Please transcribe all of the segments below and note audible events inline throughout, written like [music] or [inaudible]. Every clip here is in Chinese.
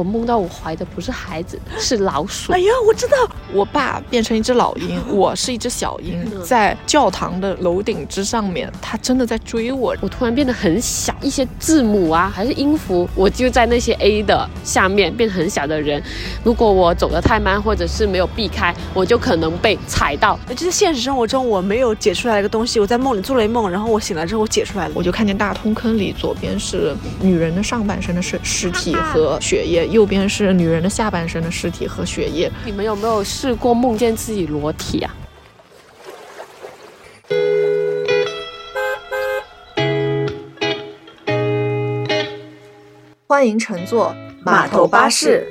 我梦到我怀的不是孩子，是老鼠。哎呀，我知道，我爸变成一只老鹰，我是一只小鹰，在教堂的楼顶之上面，他真的在追我。我突然变得很小，一些字母啊，还是音符，我就在那些 A 的下面变很小的人。如果我走得太慢，或者是没有避开，我就可能被踩到。就是现实生活中我没有解出来一个东西，我在梦里做了一梦，然后我醒来之后我解出来了，我就看见大通坑里左边是女人的上半身的尸尸体和血液，右边是女人的下半身的尸体和血液。你们有没有试过梦见自己裸体啊？欢迎乘坐码头巴士，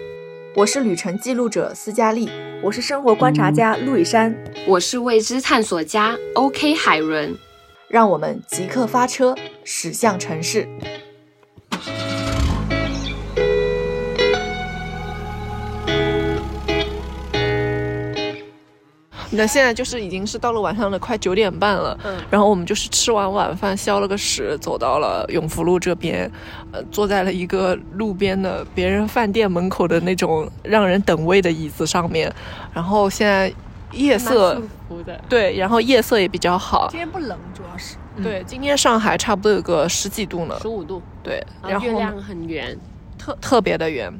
我是旅程记录者斯嘉丽，我是生活观察家陆以山，我是未知探索家 OK 海伦，让我们即刻发车驶向城市。那现在就是已经是到了晚上的快九点半了，嗯，然后我们就是吃完晚饭消了个食，走到了永福路这边，呃，坐在了一个路边的别人饭店门口的那种让人等位的椅子上面，然后现在夜色，对，然后夜色也比较好，今天不冷，主要是，对，今天上海差不多有个十几度呢，十五度，对，然后月亮很圆，特特别的圆，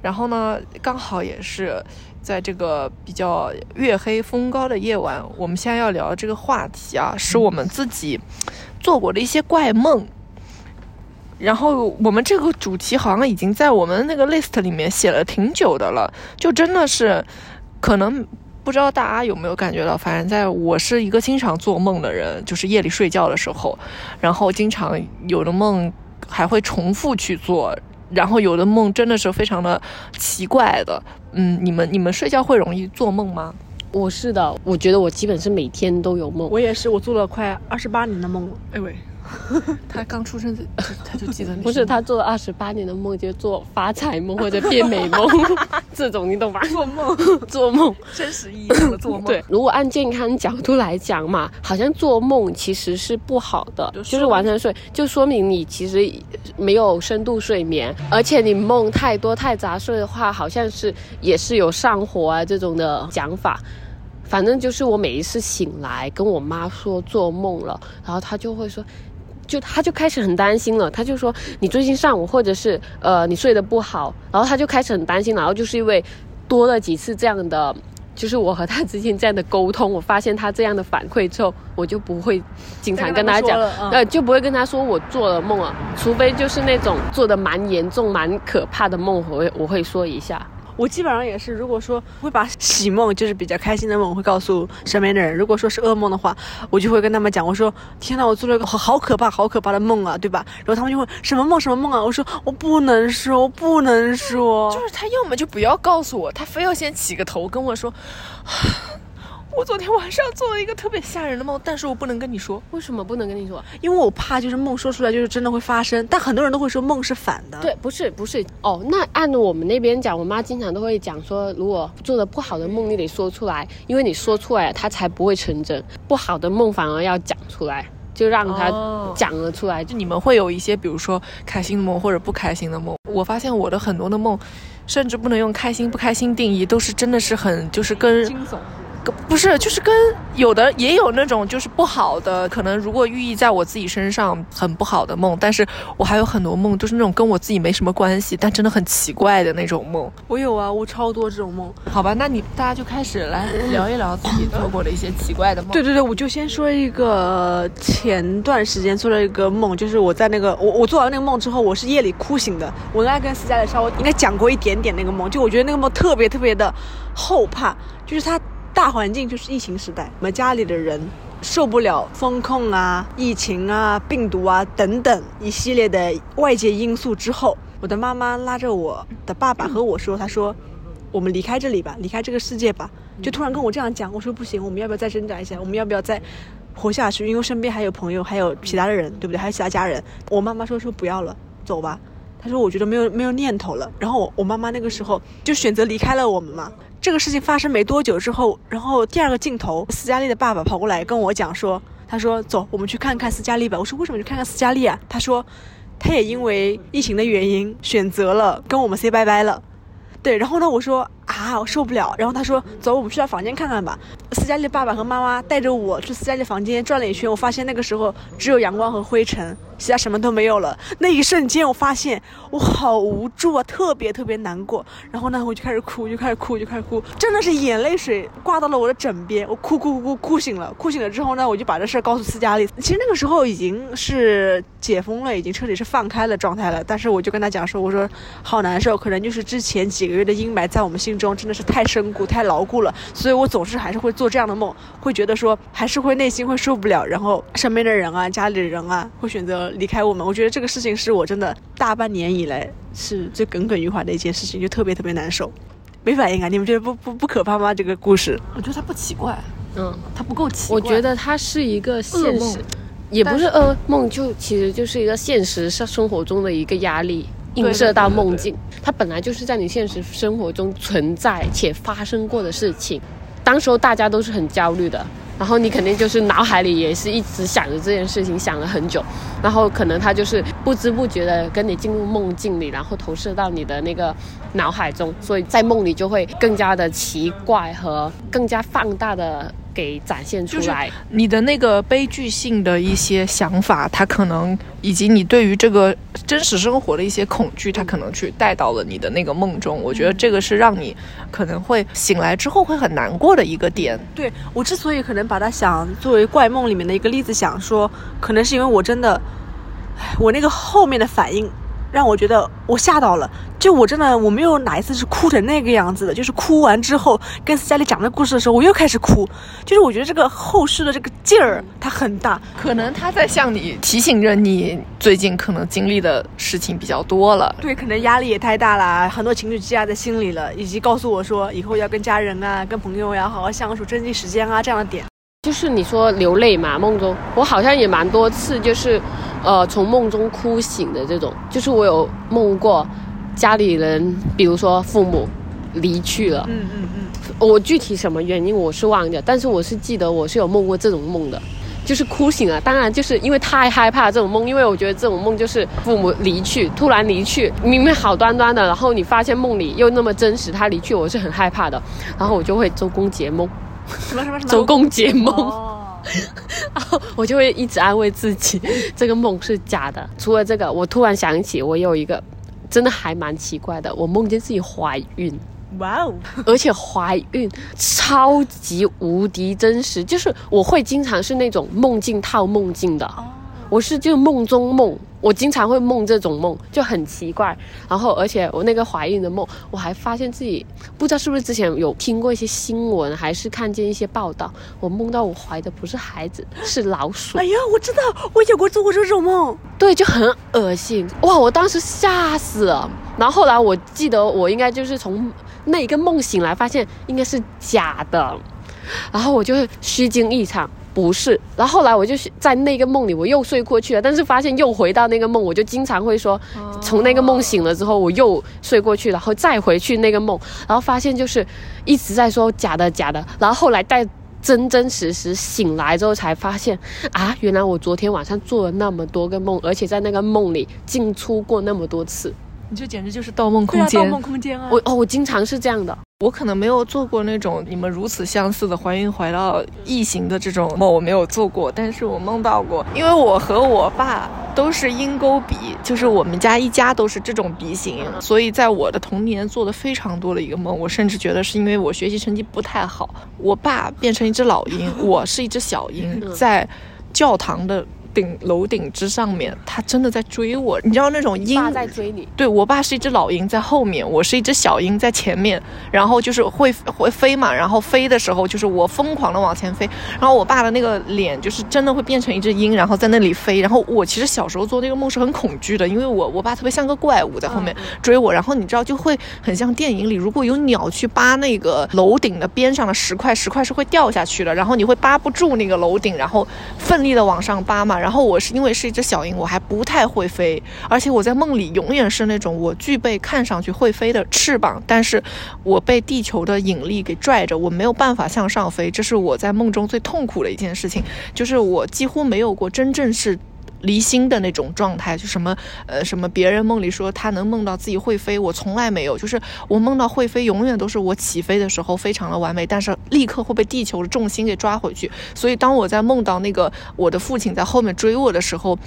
然后呢，刚好也是。在这个比较月黑风高的夜晚，我们现在要聊的这个话题啊，是我们自己做过的一些怪梦。然后我们这个主题好像已经在我们那个 list 里面写了挺久的了，就真的是可能不知道大家有没有感觉到，反正在我是一个经常做梦的人，就是夜里睡觉的时候，然后经常有的梦还会重复去做。然后有的梦真的是非常的奇怪的，嗯，你们你们睡觉会容易做梦吗？我是的，我觉得我基本是每天都有梦。我也是，我做了快二十八年的梦了。哎喂。[laughs] 他刚出生，[laughs] 他就记得不是他做了二十八年的梦，就做发财梦 [laughs] 或者变美梦，这种你懂吧？做梦，做梦，真实意义上的做梦。对，如果按健康角度来讲嘛，好像做梦其实是不好的，就是完全睡，就说明你其实没有深度睡眠，而且你梦太多太杂碎的话，好像是也是有上火啊这种的讲法。反正就是我每一次醒来跟我妈说做梦了，然后她就会说。就他就开始很担心了，他就说你最近上午或者是呃你睡得不好，然后他就开始很担心，然后就是因为多了几次这样的，就是我和他之间这样的沟通，我发现他这样的反馈之后，我就不会经常跟他讲，呃就不会跟他说我做了梦了，除非就是那种做的蛮严重、蛮可怕的梦，我会我会说一下。我基本上也是，如果说会把喜梦，就是比较开心的梦，会告诉身边的人；如果说是噩梦的话，我就会跟他们讲，我说：“天哪，我做了一个好可怕、好可怕的梦啊，对吧？”然后他们就问什么梦什么梦啊？我说我不能说，我不能说。就是他要么就不要告诉我，他非要先起个头跟我说。我昨天晚上做了一个特别吓人的梦，但是我不能跟你说。为什么不能跟你说？因为我怕就是梦说出来就是真的会发生。但很多人都会说梦是反的。对，不是不是哦。那按我们那边讲，我妈经常都会讲说，如果做的不好的梦，你得说出来，因为你说出来，它才不会成真。不好的梦反而要讲出来，就让他讲了出来。就你们会有一些，比如说开心的梦或者不开心的梦。我发现我的很多的梦，甚至不能用开心不开心定义，都是真的是很就是跟惊悚。不是，就是跟有的也有那种就是不好的，可能如果寓意在我自己身上很不好的梦，但是我还有很多梦都是那种跟我自己没什么关系，但真的很奇怪的那种梦。我有啊，我超多这种梦。好吧，那你大家就开始来聊一聊自己做过的一些奇怪的梦。对对对，我就先说一个前段时间做了一个梦，就是我在那个我我做完那个梦之后，我是夜里哭醒的。我应该跟思佳的稍微应该讲过一点点那个梦，就我觉得那个梦特别特别的后怕，就是他。大环境就是疫情时代，我们家里的人受不了风控啊、疫情啊、病毒啊等等一系列的外界因素之后，我的妈妈拉着我的爸爸和我说：“她说，我们离开这里吧，离开这个世界吧。”就突然跟我这样讲，我说：“不行，我们要不要再挣扎一下？我们要不要再活下去？因为身边还有朋友，还有其他的人，对不对？还有其他家人。”我妈妈说：“说不要了，走吧。”她说：“我觉得没有没有念头了。”然后我我妈妈那个时候就选择离开了我们嘛。这个事情发生没多久之后，然后第二个镜头，斯嘉丽的爸爸跑过来跟我讲说：“他说走，我们去看看斯嘉丽吧。”我说：“为什么去看看斯嘉丽啊？”他说：“他也因为疫情的原因选择了跟我们 say 拜拜了。对，然后呢，我说啊，我受不了。然后他说，走，我们去他房间看看吧。斯嘉丽爸爸和妈妈带着我去斯嘉丽房间转了一圈，我发现那个时候只有阳光和灰尘。其他什么都没有了。那一瞬间，我发现我好无助啊，特别特别难过。然后呢，我就开始哭，就开始哭，就开始哭，真的是眼泪水挂到了我的枕边。我哭哭哭哭哭醒了，哭醒了之后呢，我就把这事儿告诉斯嘉丽。其实那个时候已经是解封了，已经彻底是放开了状态了。但是我就跟他讲说，我说好难受，可能就是之前几个月的阴霾在我们心中真的是太深固、太牢固了。所以我总是还是会做这样的梦，会觉得说还是会内心会受不了，然后身边的人啊、家里的人啊会选择。离开我们，我觉得这个事情是我真的大半年以来是最耿耿于怀的一件事情，就特别特别难受，没反应啊？你们觉得不不不可怕吗？这个故事，我觉得它不奇怪，嗯，它不够奇怪。我觉得它是一个现实，也不是噩梦，就其实就是一个现实生生活中的一个压力映射到梦境，它本来就是在你现实生活中存在且发生过的事情，当时候大家都是很焦虑的。然后你肯定就是脑海里也是一直想着这件事情，想了很久，然后可能他就是不知不觉的跟你进入梦境里，然后投射到你的那个脑海中，所以在梦里就会更加的奇怪和更加放大的。给展现出来，你的那个悲剧性的一些想法，它可能以及你对于这个真实生活的一些恐惧，它可能去带到了你的那个梦中。我觉得这个是让你可能会醒来之后会很难过的一个点。对我之所以可能把它想作为怪梦里面的一个例子，想说，可能是因为我真的，我那个后面的反应。让我觉得我吓到了，就我真的我没有哪一次是哭成那个样子的，就是哭完之后跟斯嘉丽讲那故事的时候，我又开始哭，就是我觉得这个后续的这个劲儿它很大，可能他在向你提醒着你最近可能经历的事情比较多了，对，可能压力也太大了，很多情绪积压在心里了，以及告诉我说以后要跟家人啊、跟朋友呀好好相处，珍惜时间啊这样的点。就是你说流泪嘛，梦中。我好像也蛮多次，就是，呃，从梦中哭醒的这种。就是我有梦过，家里人，比如说父母离去了。嗯嗯嗯。我具体什么原因我是忘掉，但是我是记得我是有梦过这种梦的，就是哭醒了。当然就是因为太害怕这种梦，因为我觉得这种梦就是父母离去，突然离去，明明好端端的，然后你发现梦里又那么真实，他离去，我是很害怕的。然后我就会周公解梦。什么什么什么？周公解梦，[laughs] 然后我就会一直安慰自己，这个梦是假的。除了这个，我突然想起，我有一个真的还蛮奇怪的，我梦见自己怀孕。哇哦！而且怀孕超级无敌真实，就是我会经常是那种梦境套梦境的。我是就梦中梦，我经常会梦这种梦，就很奇怪。然后，而且我那个怀孕的梦，我还发现自己不知道是不是之前有听过一些新闻，还是看见一些报道，我梦到我怀的不是孩子，是老鼠。哎呀，我知道，我有过做过这种梦，对，就很恶心。哇，我当时吓死了。然后后来我记得我应该就是从那一个梦醒来，发现应该是假的，然后我就虚惊一场。不是，然后后来我就在那个梦里，我又睡过去了，但是发现又回到那个梦，我就经常会说，从那个梦醒了之后，我又睡过去，然后再回去那个梦，然后发现就是一直在说假的假的，然后后来在真真实实醒来之后才发现，啊，原来我昨天晚上做了那么多个梦，而且在那个梦里进出过那么多次。你这简直就是盗梦空间，盗梦空间啊！我哦，我经常是这样的。我可能没有做过那种你们如此相似的怀孕怀到异形的这种梦，我没有做过。但是我梦到过，因为我和我爸都是鹰钩鼻，就是我们家一家都是这种鼻型，所以在我的童年做的非常多的一个梦。我甚至觉得是因为我学习成绩不太好，我爸变成一只老鹰，我是一只小鹰，在教堂的。顶楼顶之上面，他真的在追我。你知道那种鹰在追你？对我爸是一只老鹰在后面，我是一只小鹰在前面。然后就是会会飞嘛，然后飞的时候就是我疯狂的往前飞。然后我爸的那个脸就是真的会变成一只鹰，然后在那里飞。然后我其实小时候做那个梦是很恐惧的，因为我我爸特别像个怪物在后面追我。然后你知道就会很像电影里，如果有鸟去扒那个楼顶的边上的石块，石块是会掉下去的。然后你会扒不住那个楼顶，然后奋力的往上扒嘛。然后我是因为是一只小鹰，我还不太会飞，而且我在梦里永远是那种我具备看上去会飞的翅膀，但是我被地球的引力给拽着，我没有办法向上飞，这是我在梦中最痛苦的一件事情，就是我几乎没有过真正是离心的那种状态，就什么呃什么别人梦里说他能梦到自己会飞，我从来没有，就是我梦到会飞，永远都是我起飞的时候非常的完美，但是立刻会被地球的重心给抓回去。所以当我在梦到那个我的父亲在后面追我的时候，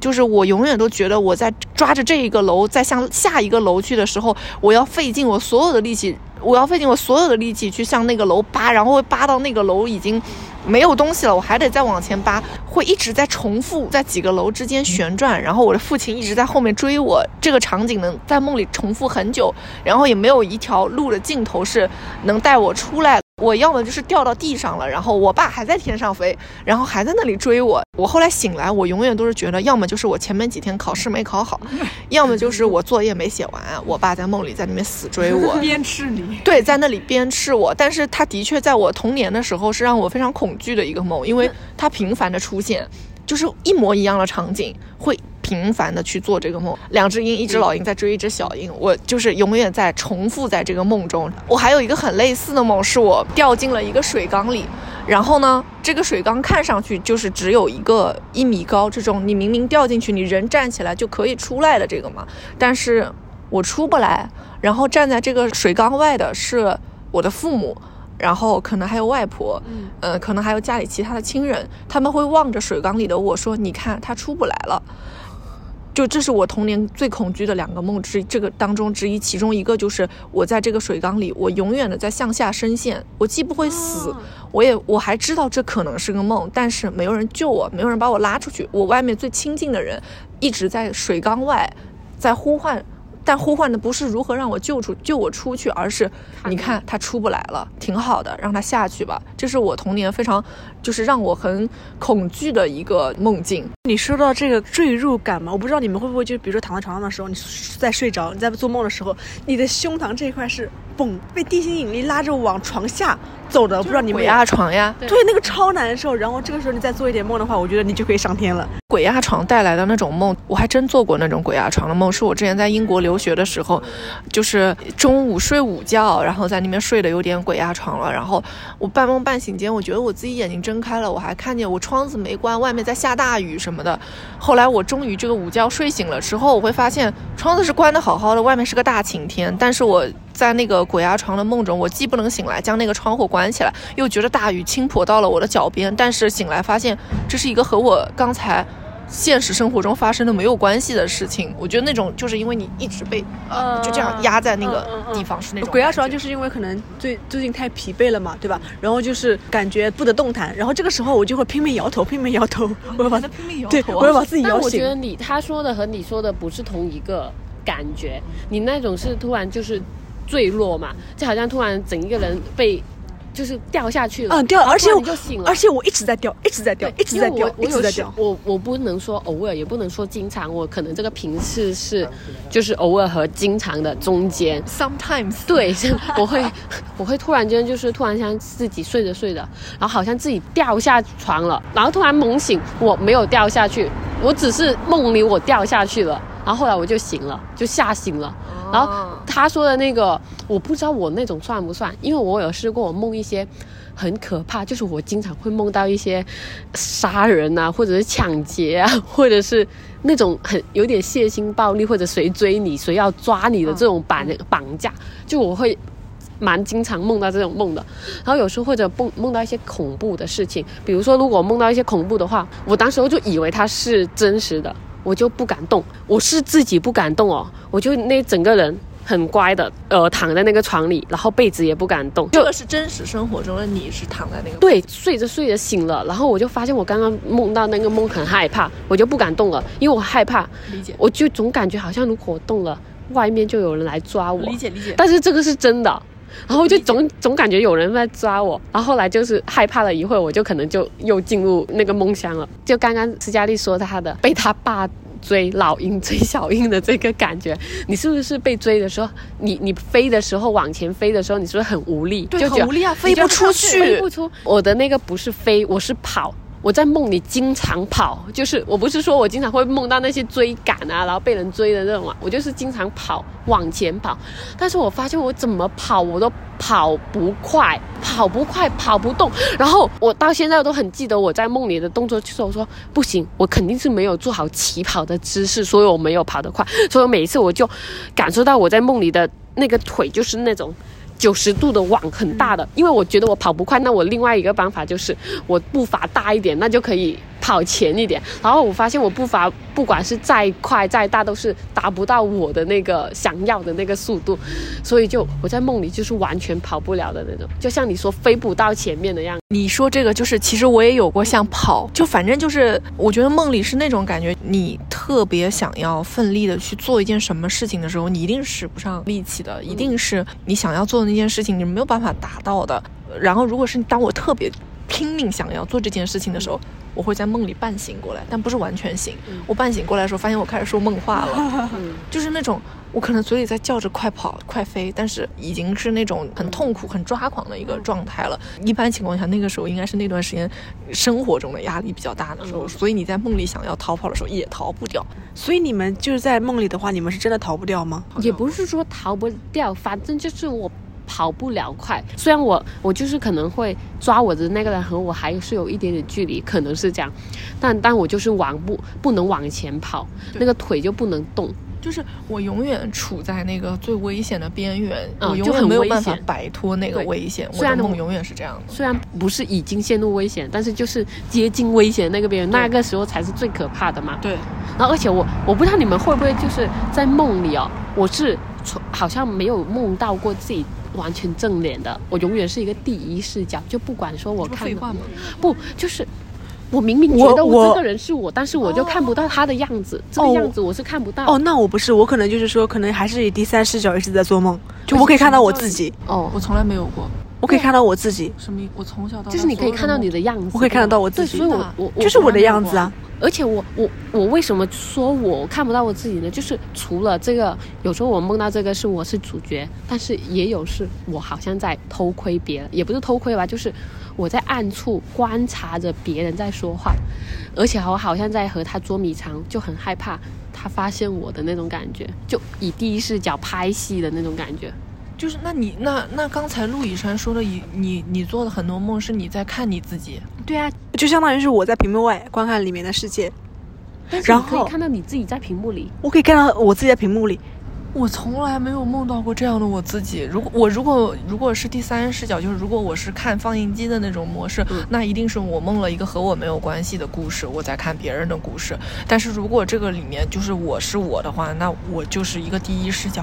就是我永远都觉得我在抓着这一个楼在向下一个楼去的时候，我要费尽我所有的力气。我要费尽我所有的力气去向那个楼扒，然后会扒到那个楼已经没有东西了，我还得再往前扒，会一直在重复在几个楼之间旋转，然后我的父亲一直在后面追我，这个场景能在梦里重复很久，然后也没有一条路的尽头是能带我出来。我要么就是掉到地上了，然后我爸还在天上飞，然后还在那里追我。我后来醒来，我永远都是觉得，要么就是我前面几天考试没考好，[laughs] 要么就是我作业没写完，我爸在梦里在那边死追我，[laughs] 鞭笞你。对，在那里鞭笞我。但是他的确在我童年的时候是让我非常恐惧的一个梦，因为他频繁的出现，就是一模一样的场景会。频繁的去做这个梦，两只鹰，一只老鹰在追一只小鹰，我就是永远在重复在这个梦中。我还有一个很类似的梦，是我掉进了一个水缸里，然后呢，这个水缸看上去就是只有一个一米高，这种你明明掉进去，你人站起来就可以出来的这个嘛，但是我出不来，然后站在这个水缸外的是我的父母。然后可能还有外婆，嗯，呃，可能还有家里其他的亲人，他们会望着水缸里的我说：“你看，他出不来了。”就这是我童年最恐惧的两个梦之这个当中之一，其中一个就是我在这个水缸里，我永远的在向下深陷，我既不会死，我也我还知道这可能是个梦，但是没有人救我，没有人把我拉出去，我外面最亲近的人一直在水缸外，在呼唤。但呼唤的不是如何让我救出救我出去，而是你看他出不来了，挺好的，让他下去吧。这是我童年非常就是让我很恐惧的一个梦境。你说到这个坠入感嘛？我不知道你们会不会就比如说躺在床上的时候，你在睡着，你在做梦的时候，你的胸膛这一块是嘣被地心引力拉着往床下走的。不知道你们鬼压床呀？对，那个超难受。然后这个时候你再做一点梦的话，我觉得你就可以上天了。鬼压床带来的那种梦，我还真做过那种鬼压床的梦。是我之前在英国留学的时候，就是中午睡午觉，然后在那边睡的有点鬼压床了。然后我半梦半醒间，我觉得我自己眼睛睁开了，我还看见我窗子没关，外面在下大雨什么什么的。后来我终于这个午觉睡醒了之后，我会发现窗子是关的好好的，外面是个大晴天。但是我在那个鬼压床的梦中，我既不能醒来将那个窗户关起来，又觉得大雨倾泼到了我的脚边。但是醒来发现这是一个和我刚才。现实生活中发生的没有关系的事情，我觉得那种就是因为你一直被呃就这样压在那个地方是那种。鬼压床就是因为可能最最近太疲惫了嘛，对吧？然后就是感觉不得动弹，然后这个时候我就会拼命摇头，拼命摇头，我要把它拼命摇头，对，我要把自己摇醒。我觉得你他说的和你说的不是同一个感觉，你那种是突然就是坠落嘛，就好像突然整一个人被。就是掉下去了，嗯，掉，而且我就醒了，而且我一直在掉，一直在掉，一直在掉，一直在掉。我我不能说偶尔，也不能说经常，我可能这个频次是，就是偶尔和经常的中间。Sometimes，对，[laughs] 我会我会突然间就是突然像自己睡着睡着，然后好像自己掉下床了，然后突然猛醒，我没有掉下去，我只是梦里我掉下去了，然后后来我就醒了，就吓醒了。然后他说的那个，我不知道我那种算不算，因为我有试过，我梦一些很可怕，就是我经常会梦到一些杀人啊，或者是抢劫啊，[laughs] 或者是那种很有点血腥暴力，或者谁追你，谁要抓你的这种绑绑架，就我会蛮经常梦到这种梦的。然后有时候或者梦梦到一些恐怖的事情，比如说如果梦到一些恐怖的话，我当时候就以为它是真实的。我就不敢动，我是自己不敢动哦，我就那整个人很乖的，呃，躺在那个床里，然后被子也不敢动。这个是真实生活中的你，是躺在那个对，睡着睡着醒了，然后我就发现我刚刚梦到那个梦很害怕，我就不敢动了，因为我害怕。理解。我就总感觉好像如果我动了，外面就有人来抓我。理解理解。但是这个是真的。然后就总总感觉有人在抓我，然后后来就是害怕了一会儿，我就可能就又进入那个梦乡了。就刚刚斯嘉丽说她的被他爸追老鹰追小鹰的这个感觉，你是不是被追的时候，你你飞的时候往前飞的时候，你是不是很无力？对，很无力啊，飞不出去，[laughs] 飞不出。我的那个不是飞，我是跑。我在梦里经常跑，就是我不是说我经常会梦到那些追赶啊，然后被人追的那种啊，我就是经常跑往前跑，但是我发现我怎么跑我都跑不快，跑不快，跑不动，然后我到现在都很记得我在梦里的动作，就是我说不行，我肯定是没有做好起跑的姿势，所以我没有跑得快，所以每一次我就感受到我在梦里的那个腿就是那种。九十度的网很大的，因为我觉得我跑不快，那我另外一个办法就是我步伐大一点，那就可以跑前一点。然后我发现我步伐不管是再快再大，都是达不到我的那个想要的那个速度，所以就我在梦里就是完全跑不了的那种，就像你说飞不到前面的样子。你说这个就是，其实我也有过像跑，就反正就是，我觉得梦里是那种感觉，你特别想要奋力的去做一件什么事情的时候，你一定使不上力气的，一定是你想要做的那件事情你没有办法达到的。然后，如果是当我特别拼命想要做这件事情的时候，我会在梦里半醒过来，但不是完全醒。我半醒过来的时候，发现我开始说梦话了，就是那种。我可能嘴里在叫着快跑、快飞，但是已经是那种很痛苦、很抓狂的一个状态了。一般情况下，那个时候应该是那段时间生活中的压力比较大的时候，所以你在梦里想要逃跑的时候也逃不掉。所以你们就是在梦里的话，你们是真的逃不掉吗？也不是说逃不掉，反正就是我跑不了快。虽然我我就是可能会抓我的那个人和我还是有一点点距离，可能是这样，但但我就是往不不能往前跑，那个腿就不能动。就是我永远处在那个最危险的边缘，我永远没有办法摆脱那个危险。我的梦永远是这样的，虽然不是已经陷入危险，但是就是接近危险那个边缘，那个时候才是最可怕的嘛。对。然后，而且我我不知道你们会不会就是在梦里哦，我是从好像没有梦到过自己完全正脸的，我永远是一个第一视角，就不管说我看废话吗？不，就是。我明明觉得我这个人是我，但是我就看不到他的样子，这个样子我是看不到。哦，那我不是，我可能就是说，可能还是以第三视角一直在做梦，就我可以看到我自己。哦，我从来没有过，我可以看到我自己。什么？我从小到就是你可以看到你的样子，我可以看得到我自己。所以我我就是我的样子啊。而且我我我为什么说我看不到我自己呢？就是除了这个，有时候我梦到这个是我是主角，但是也有是我好像在偷窥别人，也不是偷窥吧，就是我在暗处观察着别人在说话，而且我好像在和他捉迷藏，就很害怕他发现我的那种感觉，就以第一视角拍戏的那种感觉。就是那你那那刚才陆以山说的，你你你做的很多梦是你在看你自己，对啊，就相当于是我在屏幕外观看里面的世界，然后可以看到你自己在屏幕里，我可以看到我自己在屏幕里。我从来没有梦到过这样的我自己。如果我如果如果是第三视角，就是如果我是看放映机的那种模式，那一定是我梦了一个和我没有关系的故事，我在看别人的故事。但是如果这个里面就是我是我的话，那我就是一个第一视角。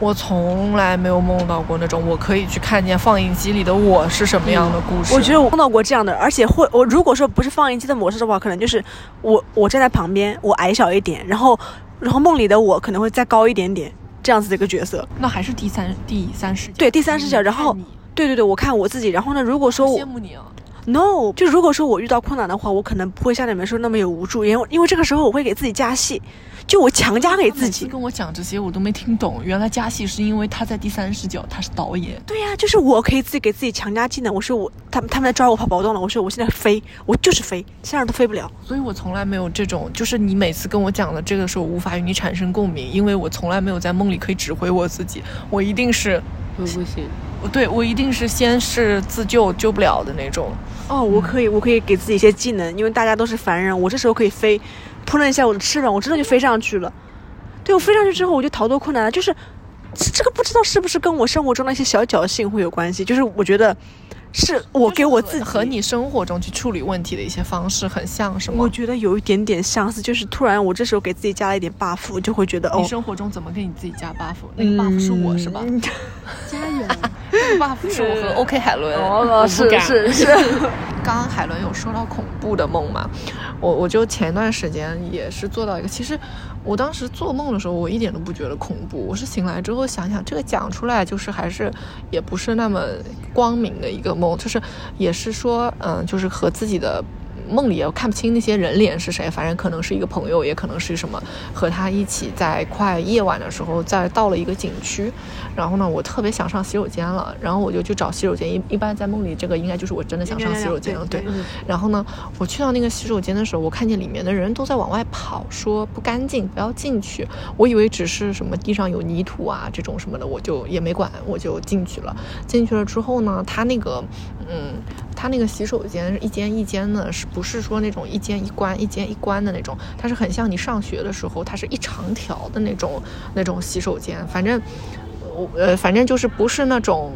我从来没有梦到过那种我可以去看见放映机里的我是什么样的故事。我觉得我梦到过这样的，而且会我如果说不是放映机的模式的话，可能就是我我站在旁边，我矮小一点，然后然后梦里的我可能会再高一点点。这样子的一个角色，那还是第三第三视角。对，第三视角。然后，对对对，我看我自己。然后呢，如果说我羡慕你啊，no，就如果说我遇到困难的话，我可能不会像你们说那么有无助，因为因为这个时候我会给自己加戏。就我强加给自己，跟我讲这些我都没听懂。原来加戏是因为他在第三视角，他是导演。对呀，就是我可以自己给自己强加技能。我说我，他们他们在抓我跑不动了。我说我现在飞，我就是飞，现在都飞不了。所以我从来没有这种，就是你每次跟我讲的这个时候，无法与你产生共鸣，因为我从来没有在梦里可以指挥我自己。我一定是，我不行，我对我一定是先是自救救不了的那种。哦，我可以，我可以给自己一些技能，因为大家都是凡人，我这时候可以飞。扑棱一下我的翅膀，我真的就飞上去了。对我飞上去之后，我就逃脱困难了。就是这个不知道是不是跟我生活中那些小侥幸会有关系。就是我觉得是我给我自己和你生活中去处理问题的一些方式很像，是吗？我觉得有一点点相似。就是突然我这时候给自己加了一点 buff，就会觉得哦。你生活中怎么给你自己加 buff？那个 buff 是我是吧？[laughs] 加油！[laughs] 那个 buff 是我和 OK 海伦。哦，是是是。[laughs] 刚刚海伦有说到恐怖的梦嘛？我我就前段时间也是做到一个，其实我当时做梦的时候，我一点都不觉得恐怖。我是醒来之后想想，这个讲出来就是还是也不是那么光明的一个梦，就是也是说，嗯，就是和自己的梦里也看不清那些人脸是谁，反正可能是一个朋友，也可能是什么，和他一起在快夜晚的时候，在到了一个景区，然后呢，我特别想上洗手间了，然后我就去找洗手间，一一般在梦里这个应该就是我真的想上洗手间了，对。然后呢，我去到那个洗手间的时候，我看见里面的人都在往外跑，说不干净，不要进去。我以为只是什么地上有泥土啊这种什么的，我就也没管，我就进去了。进去了之后呢，他那个，嗯，它那个洗手间一间一间的，是不是说那种一间一关一间一关的那种？它是很像你上学的时候，它是一长条的那种那种洗手间。反正我呃，反正就是不是那种。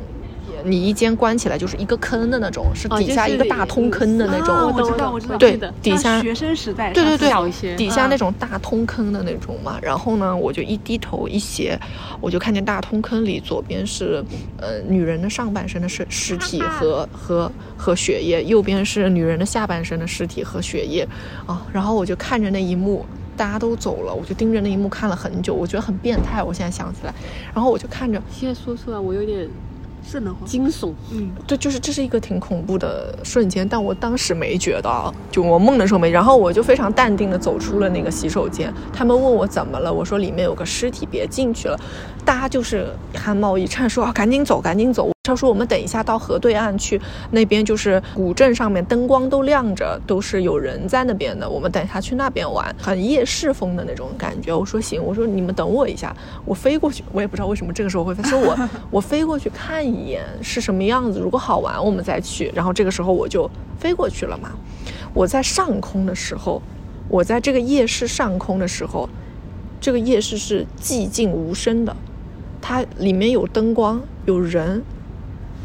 你一间关起来就是一个坑的那种，是底下一个大通坑的那种。我知道，我知道。对，底下学生时代。对对对，底下那种大通坑的那种嘛。然后呢，我就一低头一斜，我就看见大通坑里左边是呃女人的上半身的尸尸体和和和血液，右边是女人的下半身的尸体和血液。啊，然后我就看着那一幕，大家都走了，我就盯着那一幕看了很久，我觉得很变态。我现在想起来，然后我就看着。现在说出来，我有点。是的，惊悚。嗯，对，就是这是一个挺恐怖的瞬间，但我当时没觉得，就我梦的时候没。然后我就非常淡定的走出了那个洗手间。他们问我怎么了，我说里面有个尸体，别进去了。大家就是汗毛一颤，说啊，赶紧走，赶紧走。他说：“我们等一下到河对岸去，那边就是古镇上面灯光都亮着，都是有人在那边的。我们等一下去那边玩，很夜市风的那种感觉。”我说：“行。”我说：“你们等我一下，我飞过去。我也不知道为什么这个时候会飞，说我 [laughs] 我飞过去看一眼是什么样子。如果好玩，我们再去。然后这个时候我就飞过去了嘛。我在上空的时候，我在这个夜市上空的时候，这个夜市是寂静无声的，它里面有灯光，有人。”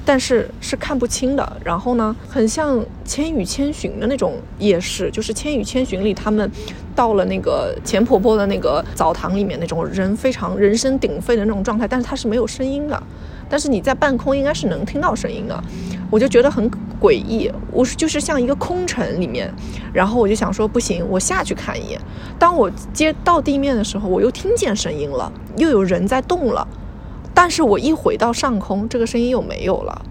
但是是看不清的，然后呢，很像《千与千寻》的那种夜市，就是《千与千寻》里他们到了那个钱婆婆的那个澡堂里面，那种人非常人声鼎沸的那种状态，但是它是没有声音的，但是你在半空应该是能听到声音的，我就觉得很诡异，我就是像一个空城里面，然后我就想说不行，我下去看一眼。当我接到地面的时候，我又听见声音了，又有人在动了。但是我一回到上空，这个声音又没有了，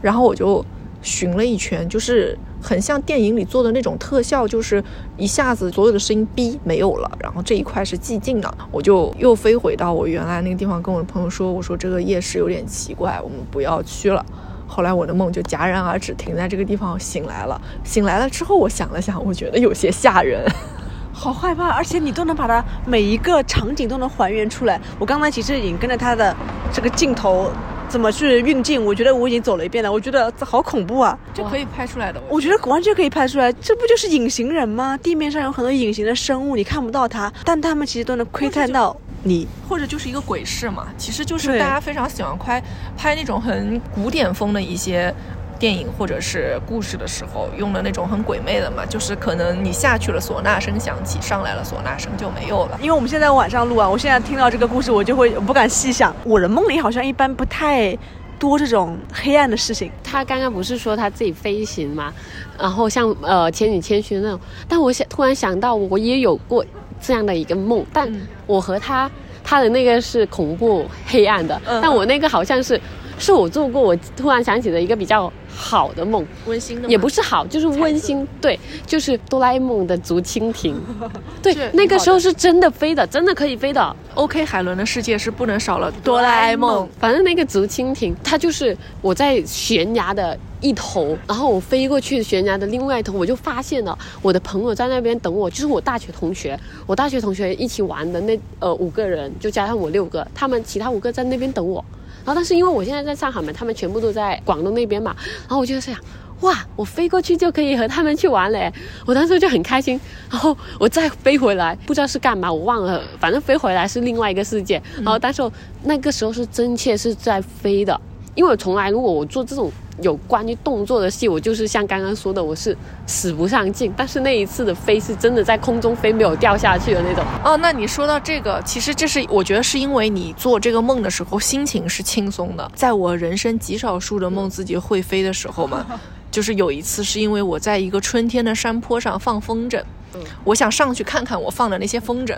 然后我就寻了一圈，就是很像电影里做的那种特效，就是一下子所有的声音哔没有了，然后这一块是寂静的，我就又飞回到我原来那个地方，跟我的朋友说，我说这个夜市有点奇怪，我们不要去了。后来我的梦就戛然而止，停在这个地方，醒来了。醒来了之后，我想了想，我觉得有些吓人。好害怕，而且你都能把它每一个场景都能还原出来。我刚才其实已经跟着他的这个镜头怎么去运镜，我觉得我已经走了一遍了。我觉得这好恐怖啊！这可以拍出来的，我觉得完全可以拍出来。这不就是隐形人吗？地面上有很多隐形的生物，你看不到它，但他们其实都能窥探到你，或者就是一个鬼市嘛。其实就是大家非常喜欢拍拍那种很古典风的一些。电影或者是故事的时候用的那种很鬼魅的嘛，就是可能你下去了，唢呐声响起，上来了，唢呐声就没有了。因为我们现在晚上录啊，我现在听到这个故事，我就会不敢细想。我的梦里好像一般不太多这种黑暗的事情。他刚刚不是说他自己飞行吗？然后像呃千与千寻那种，但我想突然想到，我也有过这样的一个梦，但我和他他的那个是恐怖黑暗的，但我那个好像是。是我做过，我突然想起了一个比较好的梦，温馨的，也不是好，就是温馨。对，就是哆啦 A 梦的竹蜻蜓。[laughs] 对，那个时候是真的飞的，真的可以飞的。OK，海伦的世界是不能少了哆啦 A 梦。反正那个竹蜻蜓，它就是我在悬崖的一头，然后我飞过去悬崖的另外一头，我就发现了我的朋友在那边等我，就是我大学同学，我大学同学一起玩的那呃五个人，就加上我六个，他们其他五个在那边等我。后，但是因为我现在在上海嘛，他们全部都在广东那边嘛，然后我就在想，哇，我飞过去就可以和他们去玩嘞，我当时就很开心。然后我再飞回来，不知道是干嘛，我忘了，反正飞回来是另外一个世界。然后，当时那个时候是真切是在飞的，因为我从来如果我做这种。有关于动作的戏，我就是像刚刚说的，我是使不上劲。但是那一次的飞是真的在空中飞，没有掉下去的那种。哦，那你说到这个，其实这是我觉得是因为你做这个梦的时候心情是轻松的。在我人生极少数的梦自己会飞的时候嘛，[laughs] 就是有一次是因为我在一个春天的山坡上放风筝，我想上去看看我放的那些风筝。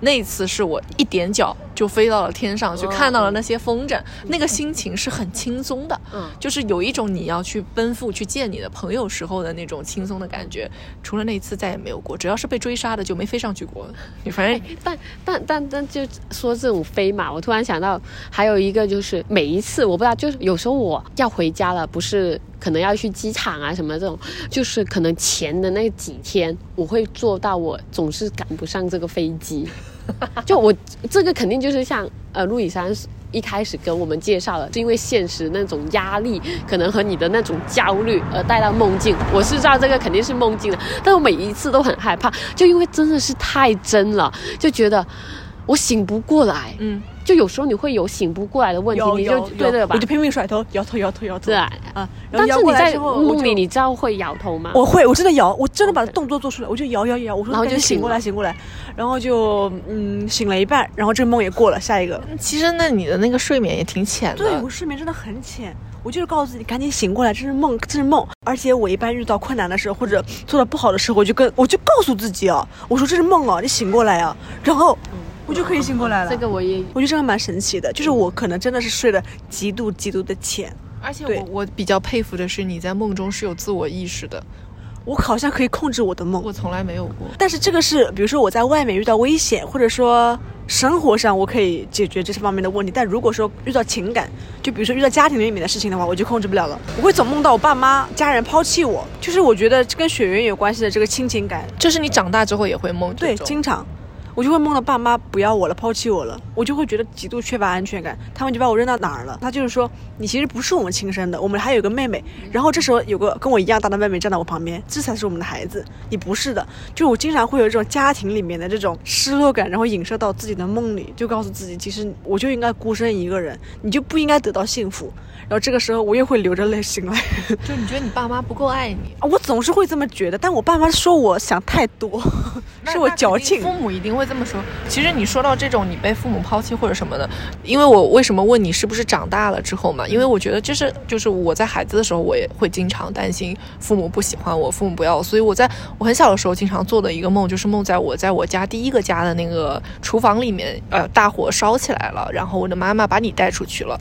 那一次是我一踮脚就飞到了天上去，看到了那些风筝，那个心情是很轻松的，嗯就是有一种你要去奔赴去见你的朋友时候的那种轻松的感觉。除了那一次再也没有过，只要是被追杀的就没飞上去过。你反正但但但但就说这种飞嘛，我突然想到还有一个就是每一次我不知道，就是有时候我要回家了，不是可能要去机场啊什么这种，就是可能前的那几天我会做到我总是赶不上这个飞机，[laughs] 就我这个肯定就是像呃陆以山。一开始跟我们介绍了，是因为现实那种压力，可能和你的那种焦虑而带到梦境。我是知道这个肯定是梦境的，但我每一次都很害怕，就因为真的是太真了，就觉得我醒不过来。嗯，就有时候你会有醒不过来的问题，你就对对吧我就？拼命甩头，摇头摇头摇头。对啊，但是你在梦里，你知道会摇头吗？我会，我真的摇，我真的把动作做出来，我就摇摇摇，我说然后就赶紧醒过来，醒过来，然后就嗯醒了一半，然后这个梦也过了，下一个。其实那你的那个睡眠也挺浅的。对我睡眠真的很浅，我就是告诉自己赶紧醒过来，这是梦，这是梦。而且我一般遇到困难的时候或者做的不好的时候，我就跟我就告诉自己啊，我说这是梦啊，你醒过来啊，然后我就可以醒过来了。这个我也我觉得这个蛮神奇的，就是我可能真的是睡得极度极度的浅，而且我我比较佩服的是你在梦中是有自我意识的，我好像可以控制我的梦。我从来没有过。但是这个是，比如说我在外面遇到危险，或者说生活上我可以解决这些方面的问题。但如果说遇到情感，就比如说遇到家庭里面的事情的话，我就控制不了了。我会总梦到我爸妈、家人抛弃我，就是我觉得跟血缘有关系的这个亲情感，就是你长大之后也会梦对，经常。我就会梦到爸妈不要我了，抛弃我了，我就会觉得极度缺乏安全感。他们就把我扔到哪儿了？他就是说，你其实不是我们亲生的，我们还有个妹妹。然后这时候有个跟我一样大的妹妹站在我旁边，这才是我们的孩子，你不是的。就我经常会有这种家庭里面的这种失落感，然后影射到自己的梦里，就告诉自己，其实我就应该孤身一个人，你就不应该得到幸福。然后这个时候我又会流着泪醒来，就你觉得你爸妈不够爱你 [laughs] 啊，我总是会这么觉得，但我爸妈说我想太多，[laughs] 是我矫情。父母一定会这么说。其实你说到这种你被父母抛弃或者什么的，因为我为什么问你是不是长大了之后嘛？因为我觉得这是就是我在孩子的时候，我也会经常担心父母不喜欢我，父母不要，所以我在我很小的时候经常做的一个梦，就是梦在我在我家第一个家的那个厨房里面，呃，大火烧起来了，然后我的妈妈把你带出去了。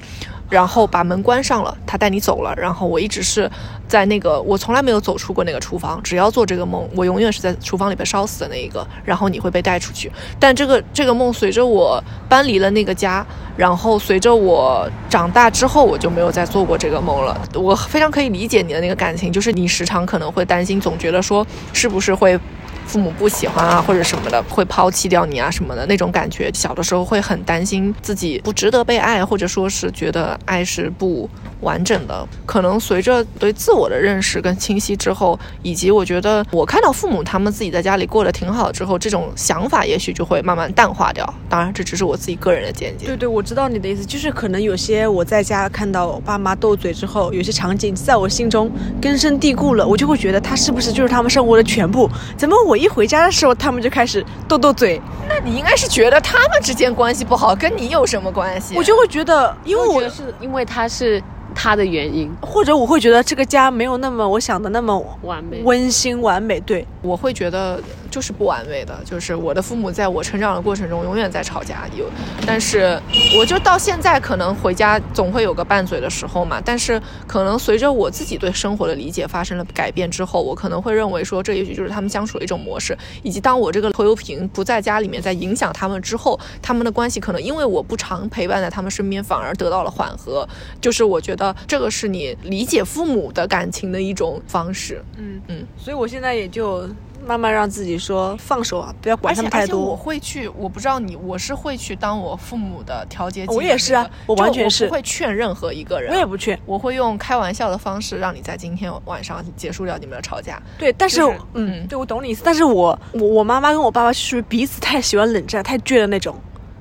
然后把门关上了，他带你走了。然后我一直是在那个，我从来没有走出过那个厨房。只要做这个梦，我永远是在厨房里边烧死的那一个。然后你会被带出去。但这个这个梦随着我搬离了那个家，然后随着我长大之后，我就没有再做过这个梦了。我非常可以理解你的那个感情，就是你时常可能会担心，总觉得说是不是会。父母不喜欢啊，或者什么的，会抛弃掉你啊什么的那种感觉。小的时候会很担心自己不值得被爱，或者说是觉得爱是不完整的。可能随着对自我的认识更清晰之后，以及我觉得我看到父母他们自己在家里过得挺好之后，这种想法也许就会慢慢淡化掉。当然，这只是我自己个人的见解。对对，我知道你的意思，就是可能有些我在家看到我爸妈斗嘴之后，有些场景在我心中根深蒂固了，我就会觉得他是不是就是他们生活的全部？怎么我一回家的时候，他们就开始斗斗嘴？[laughs] 那你应该是觉得他们之间关系不好，跟你有什么关系？我就会觉得，因为我我是因为他是他的原因或者我会觉得这个家没有那么我想的那么完美。温馨完美。对，我会觉得就是不完美的，就是我的父母在我成长的过程中永远在吵架，有，但是我就到现在可能回家总会有个拌嘴的时候嘛，但是可能随着我自己对生活的理解发生了改变之后，我可能会认为说这也许就是他们相处的一种模式，以及当我这个拖油瓶不在家里面在影响他们之后，他们的关系可能因为我不常陪伴在他们身边，反而得到了缓和，就是我觉得这个是你理解父母的感情的一种方式。嗯嗯，所以我现在也就慢慢让自己说放手啊，不要管他们太而且而且我。会去，我不知道你，我是会去当我父母的调节。我也是啊我完全是我不会劝任何一个人，我也不劝，我会用开玩笑的方式让你在今天晚上结束掉你们的吵架。对，但是、就是嗯，嗯对我懂你意思，但是我我我妈妈跟我爸爸是彼此太喜欢冷战、太倔的那种。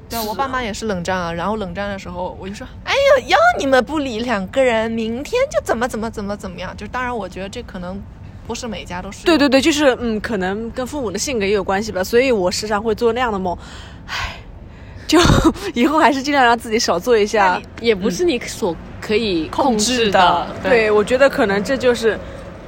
对我爸妈也是冷战啊，然后冷战的时候我就说，哎呀，要你们不理两个人，明天就怎么怎么怎么怎么样。就当然，我觉得这可能不是每家都是。对对对，就是嗯，可能跟父母的性格也有关系吧，所以我时常会做那样的梦。唉，就 [laughs] 以后还是尽量让自己少做一下也不是你所可以控制制的的。对，我觉得可能这就是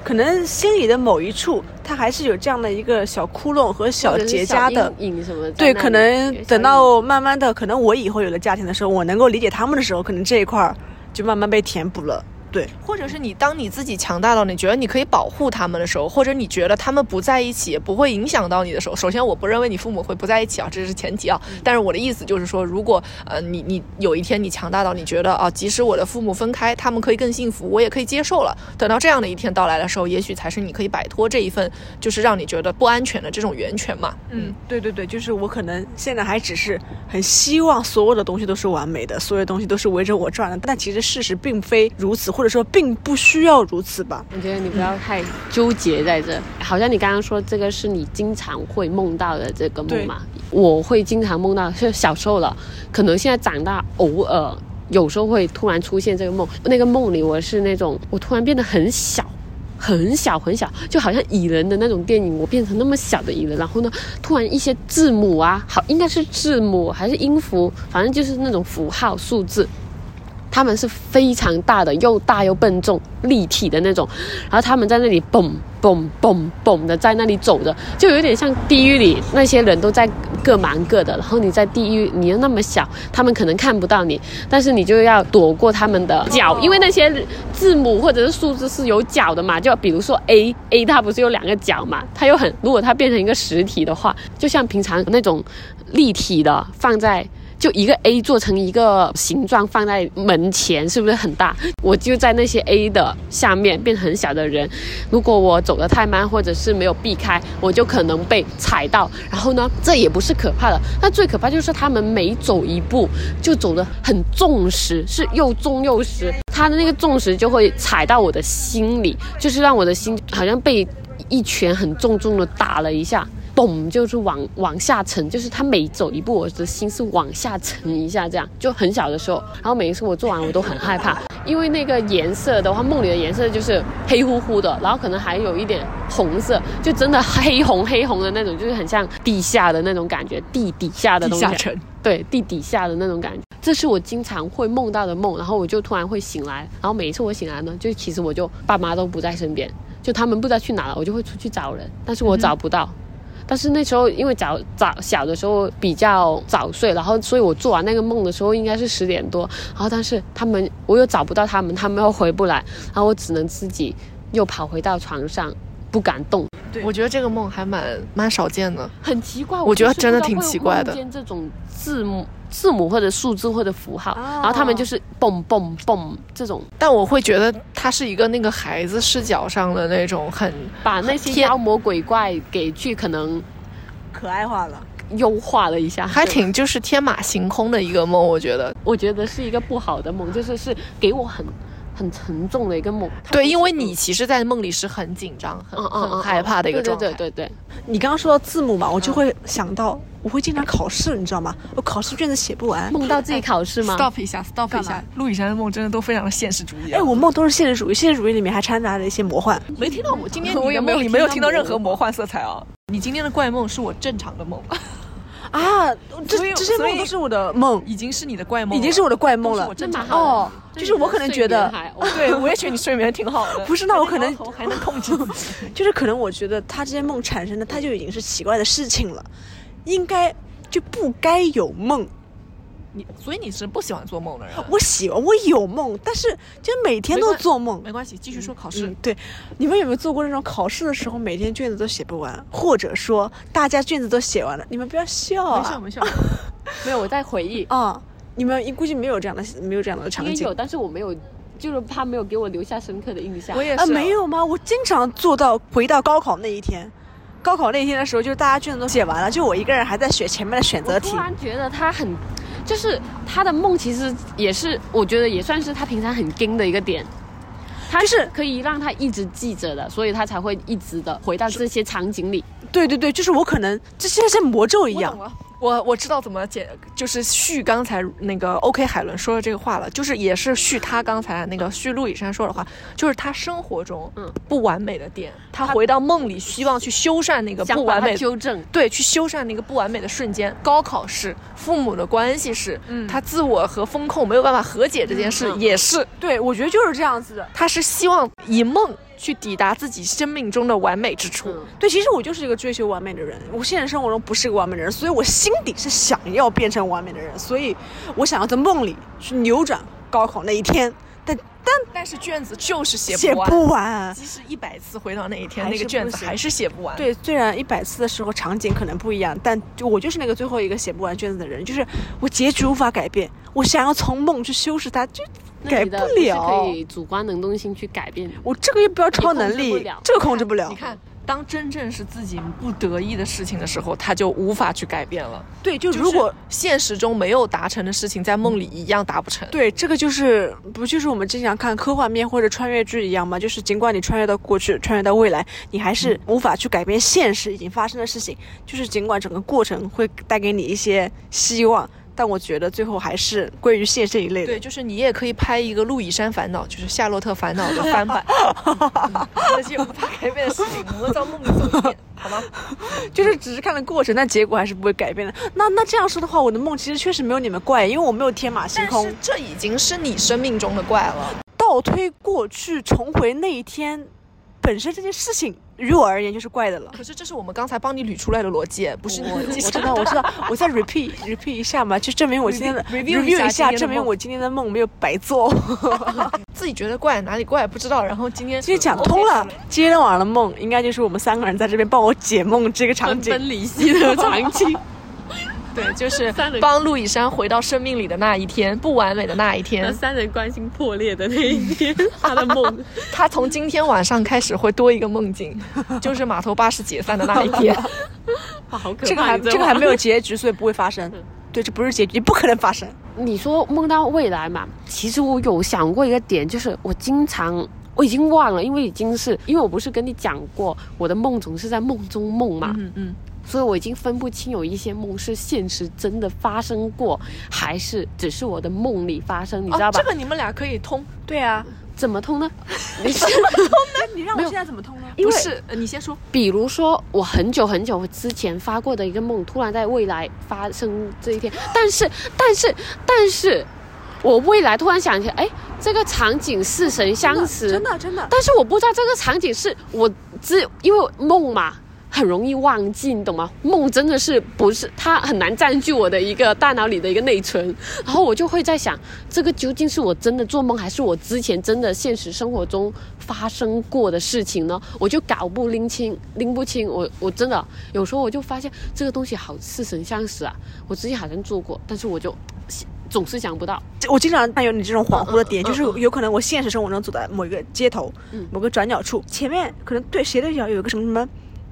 可能心里的某一处，它还是有这样的一个小窟窿和小结痂的。影什么？对，可能等到慢慢的，可能我以后有了家庭的时候，我能够理解他们的时候，可能这一块儿就慢慢被填补了。对，或者是你当你自己强大到你觉得你可以保护他们的时候，或者你觉得他们不在一起不会影响到你的时候，首先我不认为你父母会不在一起啊，这是前提啊。但是我的意思就是说，如果呃你你有一天你强大到你觉得啊，即使我的父母分开，他们可以更幸福，我也可以接受了。等到这样的一天到来的时候，也许才是你可以摆脱这一份就是让你觉得不安全的这种源泉嘛。嗯，对对对，就是我可能现在还只是很希望所有的东西都是完美的，所有东西都是围着我转的，但其实事实并非如此，或者说并不。需要如此吧？我觉得你不要太纠结在这。好像你刚刚说这个是你经常会梦到的这个梦嘛？我会经常梦到，是小时候了，可能现在长大，偶尔有时候会突然出现这个梦。那个梦里我是那种，我突然变得很小，很小很小，就好像蚁人的那种电影，我变成那么小的蚁人。然后呢，突然一些字母啊，好应该是字母还是音符，反正就是那种符号数字。他们是非常大的，又大又笨重、立体的那种，然后他们在那里蹦蹦蹦蹦的在那里走着，就有点像地狱里那些人都在各忙各的，然后你在地狱，你又那么小，他们可能看不到你，但是你就要躲过他们的脚，因为那些字母或者是数字是有脚的嘛，就比如说 A A，它不是有两个角嘛，它又很，如果它变成一个实体的话，就像平常那种立体的放在。就一个 A 做成一个形状放在门前，是不是很大？我就在那些 A 的下面变很小的人。如果我走得太慢，或者是没有避开，我就可能被踩到。然后呢，这也不是可怕的，那最可怕就是他们每走一步就走得很重实，是又重又实。他的那个重实就会踩到我的心里，就是让我的心好像被一拳很重重的打了一下。嘣，就是往往下沉，就是他每走一步，我的心是往下沉一下，这样就很小的时候。然后每一次我做完，我都很害怕，因为那个颜色的话，梦里的颜色就是黑乎乎的，然后可能还有一点红色，就真的黑红黑红的那种，就是很像地下的那种感觉，地底下的东西。地下沉。对，地底下的那种感觉，这是我经常会梦到的梦。然后我就突然会醒来，然后每一次我醒来呢，就其实我就爸妈都不在身边，就他们不知道去哪了，我就会出去找人，但是我找不到。但是那时候因为早早小的时候比较早睡，然后所以我做完那个梦的时候应该是十点多，然后但是他们我又找不到他们，他们又回不来，然后我只能自己又跑回到床上，不敢动。对，我觉得这个梦还蛮蛮少见的，很奇怪。我觉得真的挺奇怪的。这种字母。字母或者数字或者符号，然后他们就是蹦蹦蹦这种，但我会觉得它是一个那个孩子视角上的那种很把那些妖魔鬼怪给去可能可爱化了，优化了一下，还挺就是天马行空的一个梦，我觉得，我觉得是一个不好的梦，就是是给我很。很沉重的一个梦，对，因为你其实，在梦里是很紧张、很很害怕的一个状态。对对对，你刚刚说到字母嘛，我就会想到，我会经常考试，你知道吗？我考试卷子写不完，梦到自己考试吗？Stop 一下，Stop 一下。陆以山的梦真的都非常的现实主义。哎，我梦都是现实主义，现实主义里面还掺杂了一些魔幻。没听到我今天 [laughs] 我也没有没有听到任何魔幻色彩啊！你今天的怪梦是我正常的梦。啊，这这些梦都是我的梦，已经是你的怪梦，已经是我的怪梦了。真的哦，就是我可能觉得，[laughs] 对我也觉得你睡眠挺好的。不是，那我可能还能控制，[laughs] 就是可能我觉得他这些梦产生的，他就已经是奇怪的事情了，应该就不该有梦。你所以你是不喜欢做梦的人？我喜欢，我有梦，但是就每天都做梦。没关系，继续说考试。对，你们有没有做过那种考试的时候每天卷子都写不完，或者说大家卷子都写完了，你们不要笑啊！没笑没笑，没 [laughs] 有我在回忆啊。你们估计没有这样的，没有这样的场景。有，但是我没有，就是他没有给我留下深刻的印象。我也是。没有吗？我经常做到回到高考那一天。高考那天的时候，就是大家卷子都写完了，就我一个人还在写前面的选择题。突然觉得他很。就是他的梦，其实也是我觉得也算是他平常很盯的一个点，他是可以让他一直记着的，所以他才会一直的回到这些场景里。对对对，就是我可能这像像魔咒一样。我我知道怎么解，就是续刚才那个 OK 海伦说的这个话了，就是也是续他刚才那个续陆以山说的话，就是他生活中嗯不完美的点，他回到梦里希望去修缮那个不完美，纠正对，去修缮那个不完美的瞬间。高考是父母的关系是，嗯，他自我和风控没有办法和解这件事也是，对我觉得就是这样子的，他是希望以梦。去抵达自己生命中的完美之处。对，其实我就是一个追求完美的人，我现实生活中不是个完美的人，所以我心底是想要变成完美的人，所以我想要在梦里去扭转高考那一天。但但但是卷子就是写写不完，不完。即使一百次回到那一天，那个卷子还是写不完。，对，虽然一百次的时候场景可能不一样，但就我就是那个最后一个写不完卷子的人，就是我结局无法改变，我想要从梦去修饰它，就改不了可。以主观能动性去改变。我这个又不要超能力这个控制不了你。看，当真正是自己不得意的事情的时候，他就无法去改变了。对，就就是如果现实中没有达成的事情，在梦里一样达不成。对，这个就是不就是我们经常看科幻片或者穿越剧一样吗？就是尽管你穿越到过去，穿越到未来，你还是无法去改变现实已经发生的事情。就是尽管整个过程会带给你一些希望，但我觉得最后还是归于现实一类的。对，就是你也可以拍一个《路易山烦恼》，就是《夏洛特烦恼》的翻版，[laughs] 嗯那些无法改变的事情，我们到梦里走一遍，好吗？[laughs] 就是只是看了过程，但结果还是不会改变的。那那这样说的话，我的梦其实确实没有你们怪，因为我没有天马行空但是。这已经是你生命中的怪了。倒推过去，重回那一天，本身这件事情于我而言就是怪的了。可是这是我们刚才帮你捋出来的逻辑，不是你我我知道，我知道，[laughs] 我再 repeat repeat 一下嘛，就证明我今天的 [laughs] Review- 一下证明我今天的梦没有白做。[laughs] 自己觉得怪哪里怪不知道，然后今天今天讲通了，今天晚上的梦应该就是我们三个人在这边帮我解梦这个场景。分崩离析的场景，对，就是帮陆以山回到生命里的那一天，不完美的那一天，三人关系破裂的那一天，[laughs] 他的梦 [laughs] 他从今天晚上开始会多一个梦境，就是码头巴士解散的那一天。[laughs] 好可怕。这个还没有结局，所以不会发生。对，这不是结局，不可能发生。你说梦到未来嘛？其实我有想过一个点，就是我经常我已经忘了，因为已经是因为我不是跟你讲过，我的梦总是在梦中梦嘛，嗯嗯，所以我已经分不清有一些梦是现实真的发生过，还是只是我的梦里发生，你知道哦，吧？这个你们俩可以通，对啊，怎么通呢？你是 [laughs] 你让我现在怎么通呢？不是？呃你先说。比如说，我很久很久之前发过的一个梦，突然在未来发生这一天，但是，[laughs] 但是，但是，我未来突然想起来，哎，这个场景似曾相识，真的真的。但是我不知道这个场景是我只因为梦嘛。很容易忘记，你懂吗？梦真的是不是它很难占据我的一个大脑里的一个内存，然后我就会在想，这个究竟是我真的做梦，还是我之前真的现实生活中发生过的事情呢？我就搞不拎清，拎不清。我我真的有时候我就发现这个东西好似曾相识啊，我之前好像做过，但是我就总是想不到。我经常有你这种恍惚的点，就是有可能我现实生活中走在某一个街头，嗯某个转角处，前面可能对斜对角有一个什么什么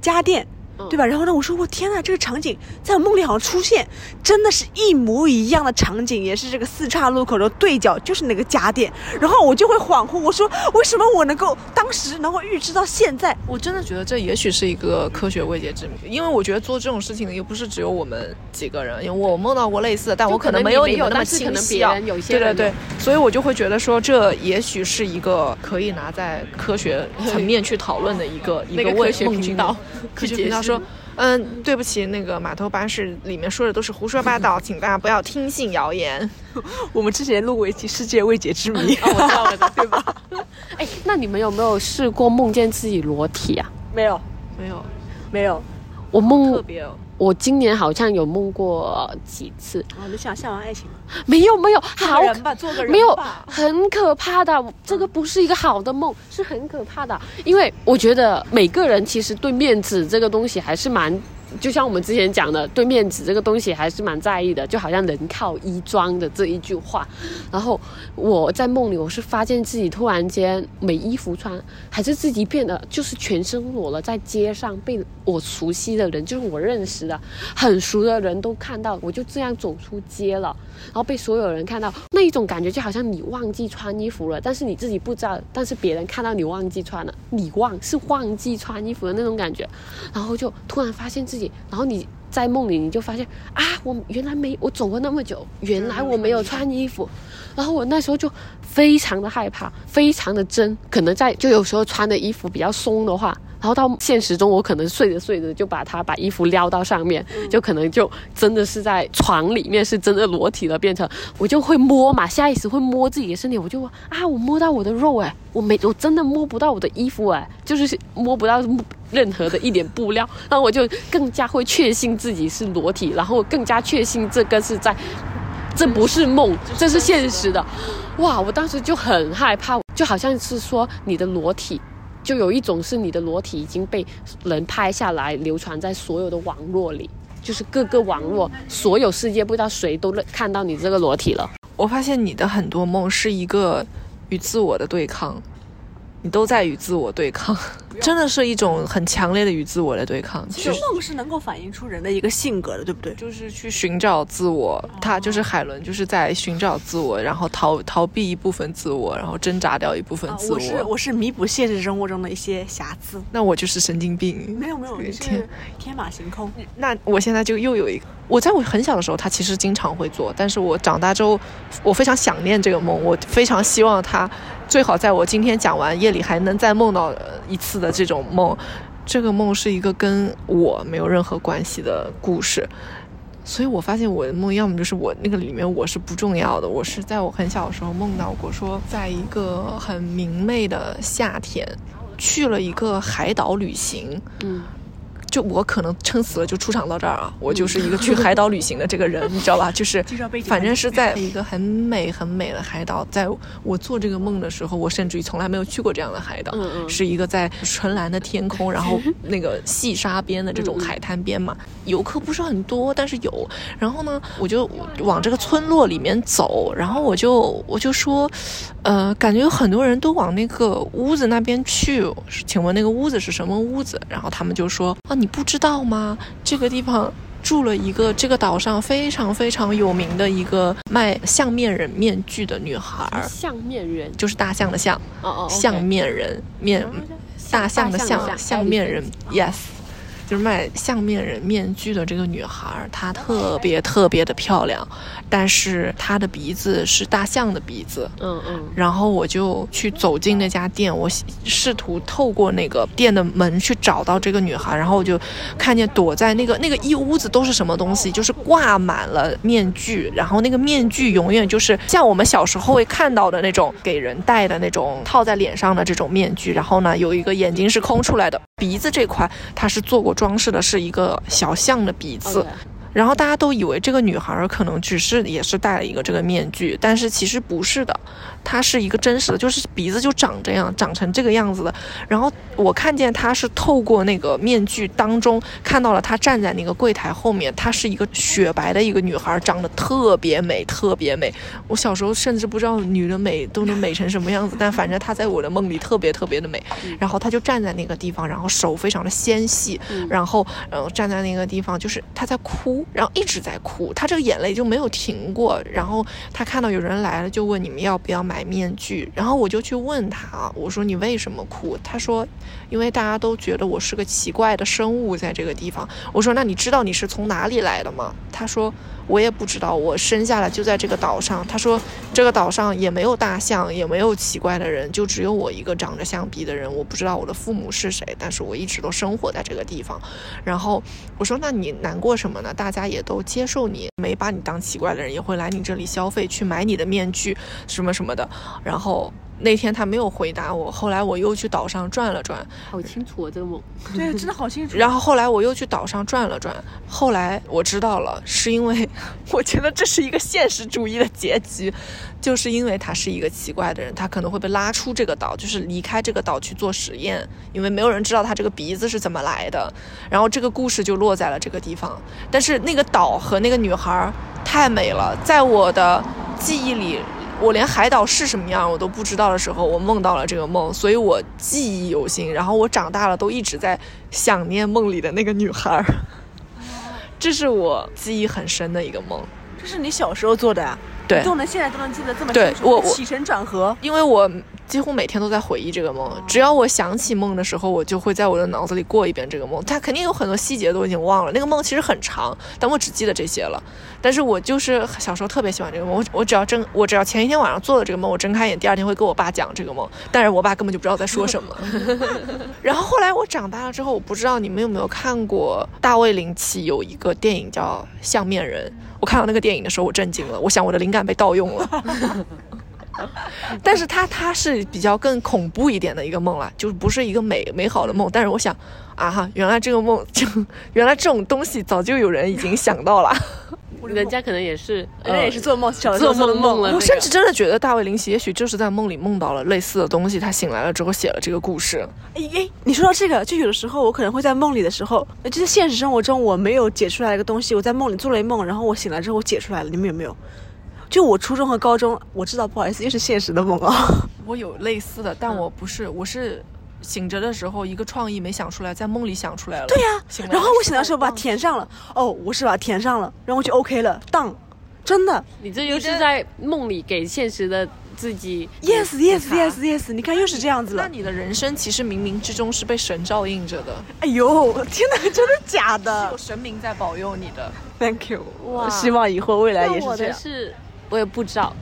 家电。嗯对吧？然后呢，我说我天呐，这个场景在我梦里好像出现，真的是一模一样的场景，也是这个四岔路口的对角，就是那个家电。然后我就会恍惚，我说为什么我能够当时能够预知到现在？我真的觉得这也许是一个科学未解之谜，因为我觉得做这种事情的又不是只有我们几个人，因为我梦到过类似的，但我可能没有你们那么清晰对对对，所以我就会觉得说，这也许是一个可以拿在科学层面去讨论的一个 [laughs] 一个问那个科学梦境频道科学频道说。嗯，对不起，那个码头巴士里面说的都是胡说八道，[laughs] 请大家不要听信谣言。[laughs] 我们之前录过一期《世界未解之谜》[laughs] 哦，我知道，我知道，对吧？哎，那你们有没有试过梦见自己裸体啊？没有，没有，没有。我梦特，别哦。我今年好像有梦过几次，啊，你想向往爱情？没有没有，好人吧，做个人没有，很可怕的。这个不是一个好的梦，是很可怕的。因为我觉得每个人其实对面子这个东西还是蛮，就像我们之前讲的，对面子这个东西还是蛮在意的。就好像人靠衣装的这一句话。然后我在梦里，我是发现自己突然间没衣服穿，还是自己变得就是全身裸了，在街上被我熟悉的人，就是我认识的很熟的人都看到，我就这样走出街了。然后被所有人看到，那一种感觉就好像你忘记穿衣服了，但是你自己不知道，但是别人看到你忘记穿了，你忘是忘记穿衣服的那种感觉，然后就突然发现自己，然后你在梦里你就发现啊，我原来没我走过那么久，原来我没有穿衣服，然后我那时候就非常的害怕，非常的真，可能在就有时候穿的衣服比较松的话，然后到现实中，我可能睡着睡着就把它把衣服撩到上面，[laughs] 就可能就真的是在床里面是真的裸体了，变成我就会摸嘛，下意识会摸自己的身体，我就啊，我摸到我的肉哎，我没我真的摸不到我的衣服哎，就是摸不到任何的一点布料，然后我就更加会确信自己是裸体，然后更加确信这个是在，这不是梦，这是现实的，哇！我当时就很害怕，就好像是说你的裸体。就有一种是你的裸体已经被人拍下来，流传在所有的网络里，就是各个网络，所有世界不知道谁都看到你这个裸体了。我发现你的很多梦是一个与自我的对抗。你都在与自我对抗，真的是一种很强烈的与自我的对抗。其实梦是能够反映出人的一个性格的，对不对？就是去寻找自我，他就是海伦，就是在寻找自我，然后逃逃避一部分自我，然后挣扎掉一部分自我。我是我是弥补现实生活中的一些瑕疵。那我就是神经病。没有没有，你是 [laughs] 天马行空。那我现在就又有一个，我在我很小的时候，他其实经常会做，但是我长大之后，我非常想念这个梦，我非常希望他。最好在我今天讲完夜里还能再梦到一次的这种梦，这个梦是一个跟我没有任何关系的故事，所以我发现我的梦要么就是我那个里面我是不重要的，我是在我很小的时候梦到过，说在一个很明媚的夏天，去了一个海岛旅行，嗯。就我可能撑死了就出场到这儿啊！我就是一个去海岛旅行的这个人，你知道吧？就是反正是在一个很美很美的海岛。在我做这个梦的时候，我甚至于从来没有去过这样的海岛，是一个在纯蓝的天空，然后 [laughs] 那个细沙边的这种海滩边嘛。游客不是很多，但是有。然后呢，我就往这个村落里面走，然后我就我就说，呃，感觉有很多人都往那个屋子那边去。请问那个屋子是什么屋子？然后他们就说啊，你。不知道吗？这个地方住了一个这个岛上非常非常有名的一个卖相面人面具的女孩。相面人就是大象的象，哦哦，相面人面，大象的象，相面人，yes。就是卖相面人面具的这个女孩，她特别特别的漂亮，但是她的鼻子是大象的鼻子。嗯嗯。然后我就去走进那家店，我试图透过那个店的门去找到这个女孩，然后我就看见躲在那个那个一屋子都是什么东西，就是挂满了面具，然后那个面具永远就是像我们小时候会看到的那种给人戴的那种套在脸上的这种面具，然后呢有一个眼睛是空出来的，鼻子这块它是做过。装饰的是一个小象的鼻子。然后大家都以为这个女孩可能只是也是戴了一个这个面具，但是其实不是的，她是一个真实的，就是鼻子就长这样，长成这个样子的。然后我看见她是透过那个面具当中看到了她站在那个柜台后面，她是一个雪白的一个女孩，长得特别美，特别美。我小时候甚至不知道女的美都能美成什么样子，但反正她在我的梦里特别特别的美。然后她就站在那个地方，然后手非常的纤细，然后然后站在那个地方，就是她在哭。然后一直在哭，他这个眼泪就没有停过。然后他看到有人来了，就问你们要不要买面具。然后我就去问他，我说你为什么哭？他说，因为大家都觉得我是个奇怪的生物，在这个地方。我说那你知道你是从哪里来的吗？他说。我也不知道，我生下来就在这个岛上。他说，这个岛上也没有大象，也没有奇怪的人，就只有我一个长着象鼻的人。我不知道我的父母是谁，但是我一直都生活在这个地方。然后我说，那你难过什么呢？大家也都接受你，没把你当奇怪的人，也会来你这里消费，去买你的面具，什么什么的。然后。那天他没有回答我，后来我又去岛上转了转，好清楚啊这个梦，[laughs] 对，真的好清楚。然后后来我又去岛上转了转，后来我知道了，是因为我觉得这是一个现实主义的结局，就是因为他是一个奇怪的人，他可能会被拉出这个岛，就是离开这个岛去做实验，因为没有人知道他这个鼻子是怎么来的，然后这个故事就落在了这个地方。但是那个岛和那个女孩太美了，在我的记忆里。我连海岛是什么样我都不知道的时候，我梦到了这个梦，所以我记忆犹新。然后我长大了，都一直在想念梦里的那个女孩。[laughs] 这是我记忆很深的一个梦。这是你小时候做的呀？对，都能现在都能记得这么清楚。对，我起承转合。因为我几乎每天都在回忆这个梦。只要我想起梦的时候，我就会在我的脑子里过一遍这个梦。它肯定有很多细节都已经忘了。那个梦其实很长，但我只记得这些了。但是我就是小时候特别喜欢这个梦。我我只要睁，我只要前一天晚上做了这个梦，我睁开眼，第二天会跟我爸讲这个梦。但是我爸根本就不知道在说什么。[laughs] 然后后来我长大了之后，我不知道你们有没有看过大卫林奇有一个电影叫《相面人》。看到那个电影的时候，我震惊了。我想我的灵感被盗用了。[laughs] 但是它它是比较更恐怖一点的一个梦了，就是不是一个美美好的梦。但是我想，啊哈，原来这个梦就 [laughs] 原来这种东西早就有人已经想到了。人家可能也是，人家也是做梦，做做梦梦了。我甚至真的觉得大卫林奇也许就是在梦里梦到了类似的东西，他醒来了之后写了这个故事。哎哎，你说到这个，就有的时候我可能会在梦里的时候，就是现实生活中我没有解出来一个东西，我在梦里做了一梦，然后我醒来之后我解出来了。你们有没有？就我初中和高中，我知道，不好意思，又是现实的梦啊。我有类似的，但我不是，我是醒着的时候一个创意没想出来，在梦里想出来了。对呀，然后我醒来的时候把它填上了。哦，我是把它填上了，然后我就 OK 了，当真的。你这就是在梦里给现实的自己。Yes yes yes yes，你看又是这样子了。那你的人生其实冥冥之中是被神照应着的。哎呦，天哪，真的假的？有神明在保佑你的。Thank you。哇，希望以后未来也是这样。我也不知道，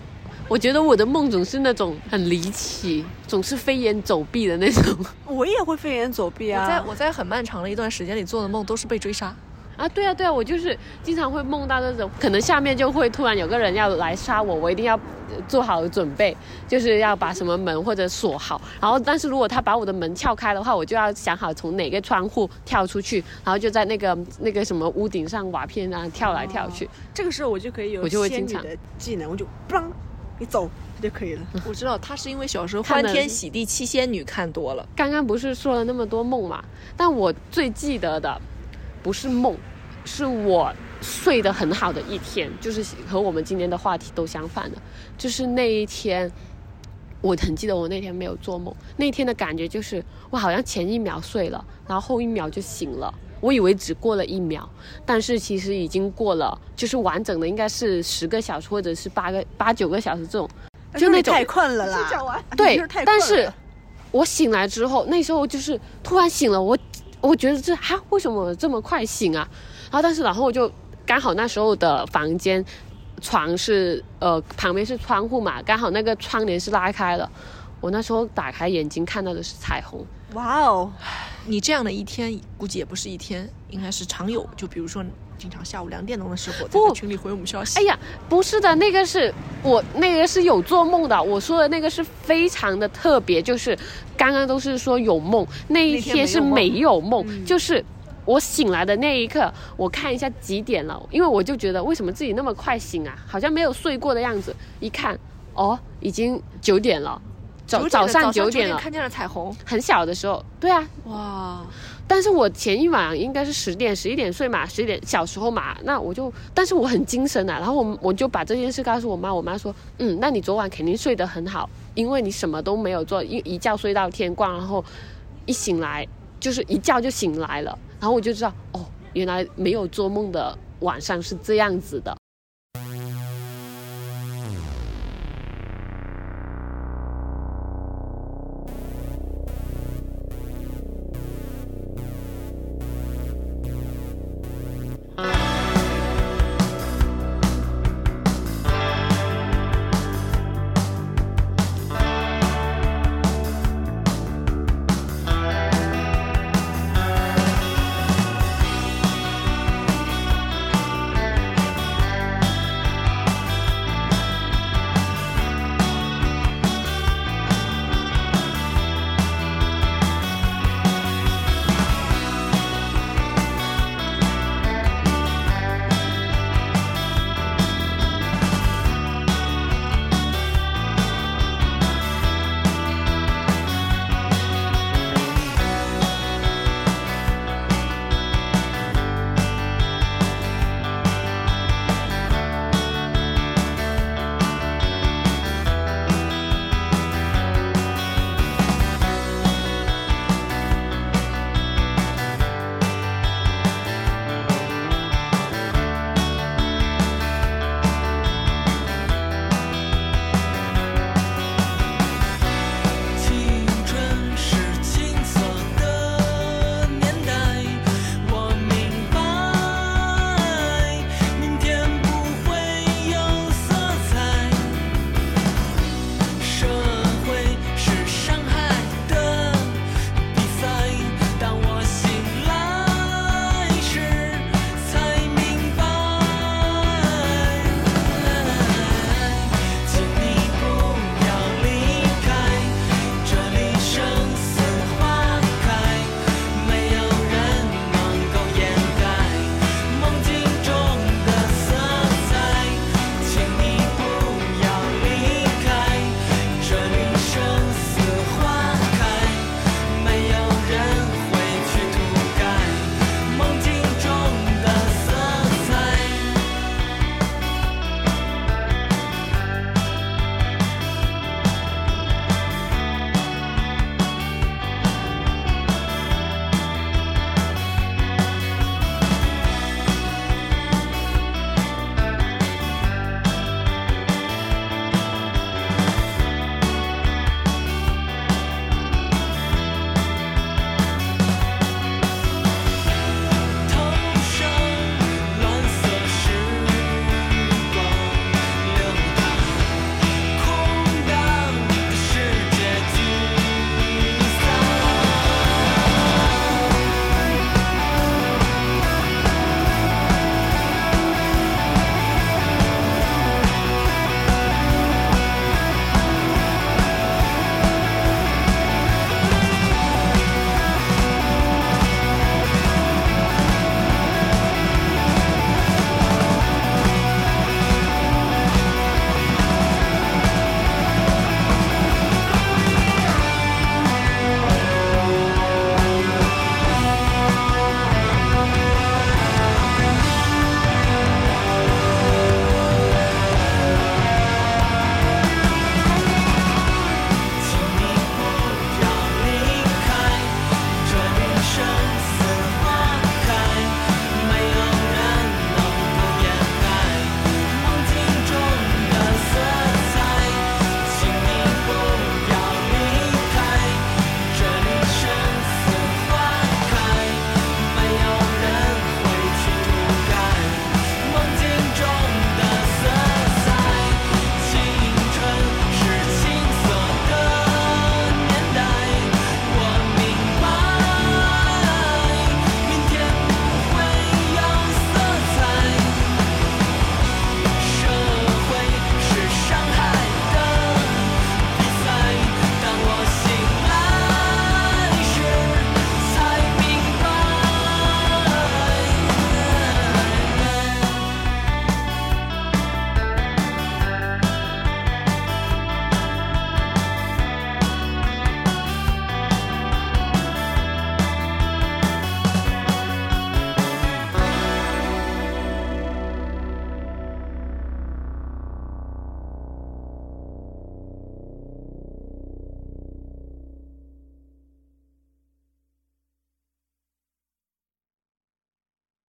我觉得我的梦总是那种很离奇，总是飞檐走壁的那种。[laughs] 我也会飞檐走壁啊！我在我在很漫长的一段时间里做的梦都是被追杀。啊，对啊，对啊，我就是经常会梦到那种，可能下面就会突然有个人要来杀我，我一定要做好准备，就是要把什么门或者锁好。然后，但是如果他把我的门撬开的话，我就要想好从哪个窗户跳出去，然后就在那个那个什么屋顶上瓦片上跳来跳去。这个时候我就可以有仙女的技能，我就嘣，你走就可以了。我知道他是因为小时候欢天喜地七仙女看多了。刚刚不是说了那么多梦嘛？但我最记得的。不是梦，是我睡得很好的一天，就是和我们今天的话题都相反的。就是那一天，我很记得我那天没有做梦，那天的感觉就是我好像前一秒睡了，然后后一秒就醒了。我以为只过了一秒，但是其实已经过了，就是完整的应该是十个小时或者是八个八九个小时这种，就那种太困了啦。[laughs] [laughs] 对，但是我醒来之后，那时候就是突然醒了，我。我觉得这哈为什么这么快醒啊？然后但是然后我就刚好那时候的房间床是呃旁边是窗户嘛，刚好那个窗帘是拉开了。我那时候打开眼睛看到的是彩虹。哇哦，你这样的一天估计也不是一天，应该是常有。就比如说。经常下午两点钟的时候在群里回我们消息。哎呀，不是的，那个是我那个是有做梦的。我说的那个是非常的特别，就是刚刚都是说有梦，那一天是没有梦，就是我醒来的那一刻，我看一下几点了，因为我就觉得为什么自己那么快醒啊，好像没有睡过的样子。一看，哦，已经九点了，早早上九点了，看见了彩虹。很小的时候，对啊，哇。但是我前一晚应该是十点十一点睡嘛，十一点小时候嘛，那我就，但是我很精神啊，然后我我就把这件事告诉我妈，我妈说，嗯，那你昨晚肯定睡得很好，因为你什么都没有做，一一觉睡到天光，然后一醒来就是一觉就醒来了，然后我就知道，哦，原来没有做梦的晚上是这样子的，